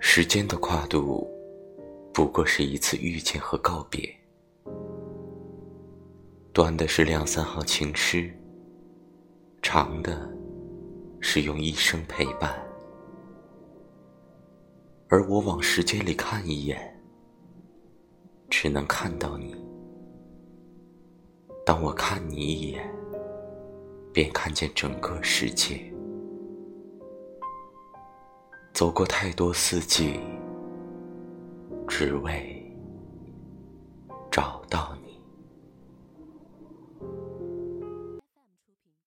时间的跨度，不过是一次遇见和告别；短的是两三行情诗，长的是用一生陪伴。而我往时间里看一眼，只能看到你。当我看你一眼，便看见整个世界。走过太多四季，只为。